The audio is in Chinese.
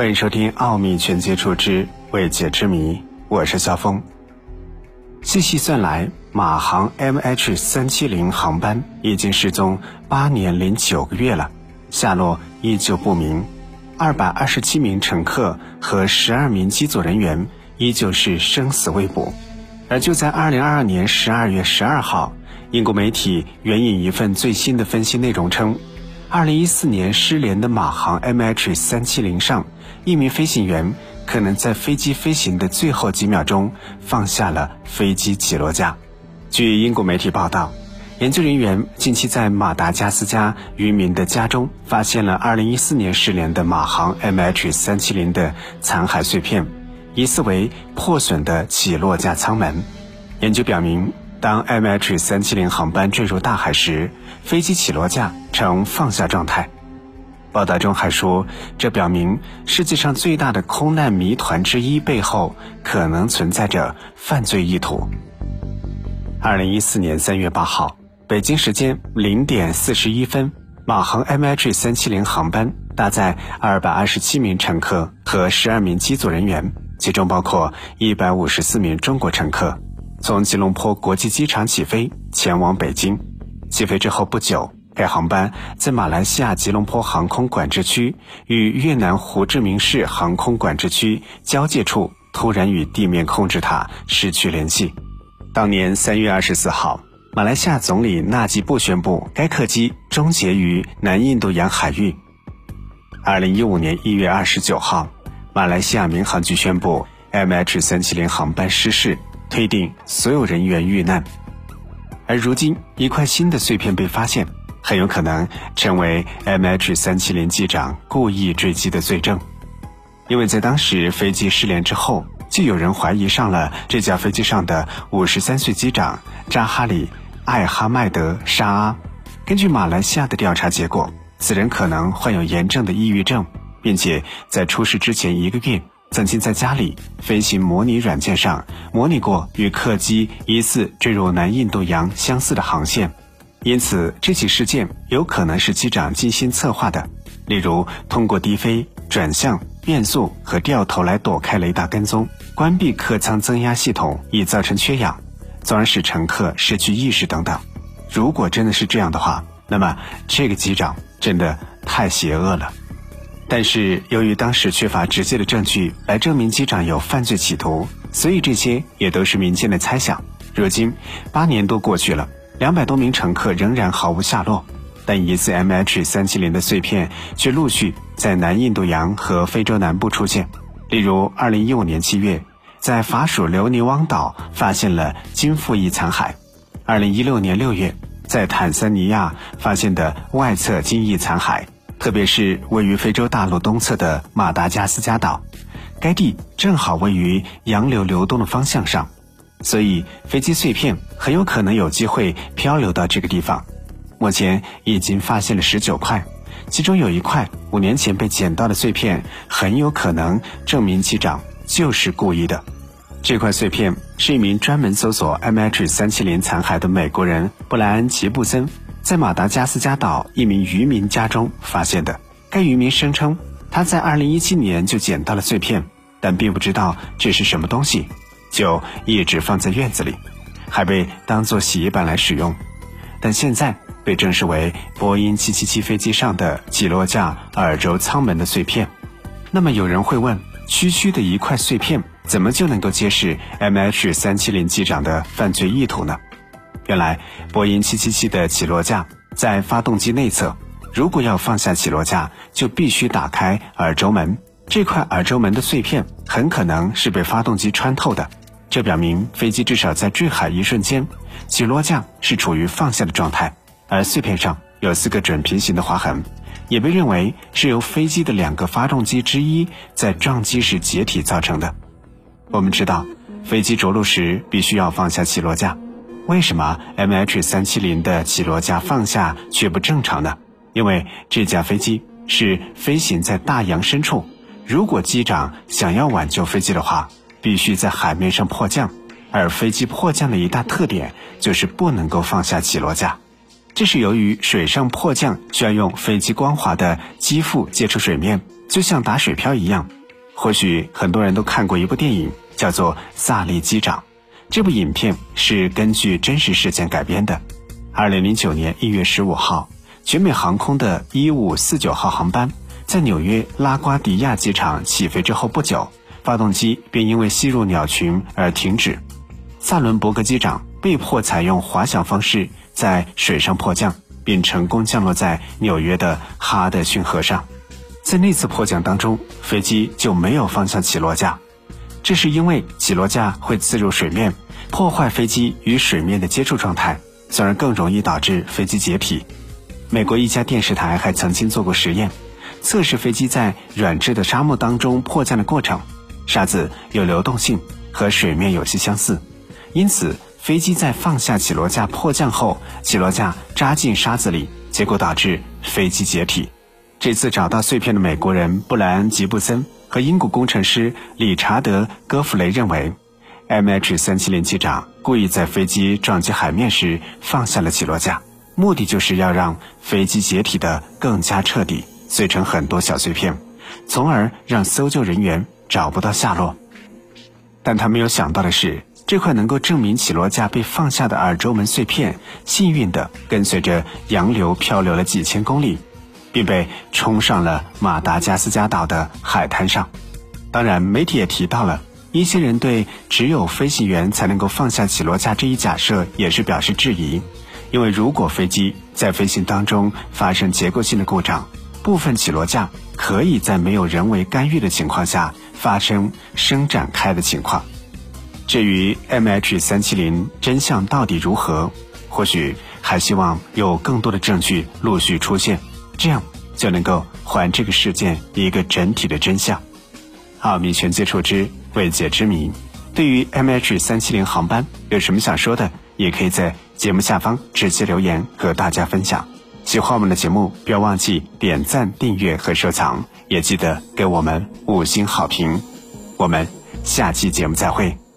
欢迎收听《奥秘全接触之未解之谜》，我是肖峰。细细算来，马航 MH 三七零航班已经失踪八年零九个月了，下落依旧不明。二百二十七名乘客和十二名机组人员依旧是生死未卜。而就在二零二二年十二月十二号，英国媒体援引一份最新的分析内容称。二零一四年失联的马航 MH 三七零上，一名飞行员可能在飞机飞行的最后几秒钟放下了飞机起落架。据英国媒体报道，研究人员近期在马达加斯加渔民的家中发现了二零一四年失联的马航 MH 三七零的残骸碎片，疑似为破损的起落架舱门。研究表明。当 MH 三七零航班坠入大海时，飞机起落架呈放下状态。报道中还说，这表明世界上最大的空难谜团之一背后可能存在着犯罪意图。二零一四年三月八号，北京时间零点四十一分，马航 MH 三七零航班搭载二百二十七名乘客和十二名机组人员，其中包括一百五十四名中国乘客。从吉隆坡国际机场起飞，前往北京。起飞之后不久，该航班在马来西亚吉隆坡航空管制区与越南胡志明市航空管制区交界处突然与地面控制塔失去联系。当年三月二十四号，马来西亚总理纳吉布宣布该客机终结于南印度洋海域。二零一五年一月二十九号，马来西亚民航局宣布 MH 三七零航班失事。推定所有人员遇难，而如今一块新的碎片被发现，很有可能成为 MH 三七零机长故意坠机的罪证，因为在当时飞机失联之后，就有人怀疑上了这架飞机上的五十三岁机长扎哈里·艾哈迈德·沙阿。根据马来西亚的调查结果，此人可能患有严重的抑郁症，并且在出事之前一个月。曾经在家里飞行模拟软件上模拟过与客机疑似坠入南印度洋相似的航线，因此这起事件有可能是机长精心策划的，例如通过低飞、转向、变速和掉头来躲开雷达跟踪，关闭客舱增压系统以造成缺氧，从而使乘客失去意识等等。如果真的是这样的话，那么这个机长真的太邪恶了。但是由于当时缺乏直接的证据来证明机长有犯罪企图，所以这些也都是民间的猜想。如今八年多过去了，两百多名乘客仍然毫无下落，但疑似 MH 三七零的碎片却陆续在南印度洋和非洲南部出现。例如，二零一五年七月，在法属留尼汪岛发现了金复翼残骸；二零一六年六月，在坦桑尼亚发现的外侧金翼残骸。特别是位于非洲大陆东侧的马达加斯加岛，该地正好位于洋流流动的方向上，所以飞机碎片很有可能有机会漂流到这个地方。目前已经发现了十九块，其中有一块五年前被捡到的碎片，很有可能证明机长就是故意的。这块碎片是一名专门搜索 MH 三七零残骸的美国人布莱恩·吉布森。在马达加斯加岛一名渔民家中发现的。该渔民声称，他在2017年就捡到了碎片，但并不知道这是什么东西，就一直放在院子里，还被当作洗衣板来使用。但现在被证实为波音777飞机上的起落架耳轴舱门的碎片。那么有人会问，区区的一块碎片，怎么就能够揭示 MH370 机长的犯罪意图呢？原来，波音777的起落架在发动机内侧。如果要放下起落架，就必须打开耳轴门。这块耳轴门的碎片很可能是被发动机穿透的。这表明飞机至少在坠海一瞬间，起落架是处于放下的状态。而碎片上有四个准平行的划痕，也被认为是由飞机的两个发动机之一在撞击时解体造成的。我们知道，飞机着陆时必须要放下起落架。为什么 MH 三七零的起落架放下却不正常呢？因为这架飞机是飞行在大洋深处，如果机长想要挽救飞机的话，必须在海面上迫降，而飞机迫降的一大特点就是不能够放下起落架，这是由于水上迫降需要用飞机光滑的机腹接触水面，就像打水漂一样。或许很多人都看过一部电影，叫做《萨利机长》。这部影片是根据真实事件改编的。二零零九年一月十五号，全美航空的一五四九号航班在纽约拉瓜迪亚机场起飞之后不久，发动机便因为吸入鸟群而停止。萨伦伯格机长被迫采用滑翔方式在水上迫降，并成功降落在纽约的哈德逊河上。在那次迫降当中，飞机就没有放下起落架，这是因为起落架会刺入水面，破坏飞机与水面的接触状态，从而更容易导致飞机解体。美国一家电视台还曾经做过实验，测试飞机在软质的沙漠当中迫降的过程，沙子有流动性，和水面有些相似。因此，飞机在放下起落架迫降后，起落架扎进沙子里，结果导致飞机解体。这次找到碎片的美国人布莱恩·吉布森和英国工程师理查德·戈弗雷认为，MH370 机长故意在飞机撞击海面时放下了起落架，目的就是要让飞机解体的更加彻底，碎成很多小碎片，从而让搜救人员找不到下落。但他没有想到的是。这块能够证明起落架被放下的耳周门碎片，幸运地跟随着洋流漂流了几千公里，并被冲上了马达加斯加岛的海滩上。当然，媒体也提到了一些人对只有飞行员才能够放下起落架这一假设也是表示质疑，因为如果飞机在飞行当中发生结构性的故障，部分起落架可以在没有人为干预的情况下发生伸展开的情况。至于 MH 三七零真相到底如何，或许还希望有更多的证据陆续出现，这样就能够还这个事件一个整体的真相。奥秘全接触之未解之谜，对于 MH 三七零航班有什么想说的，也可以在节目下方直接留言和大家分享。喜欢我们的节目，不要忘记点赞、订阅和收藏，也记得给我们五星好评。我们下期节目再会。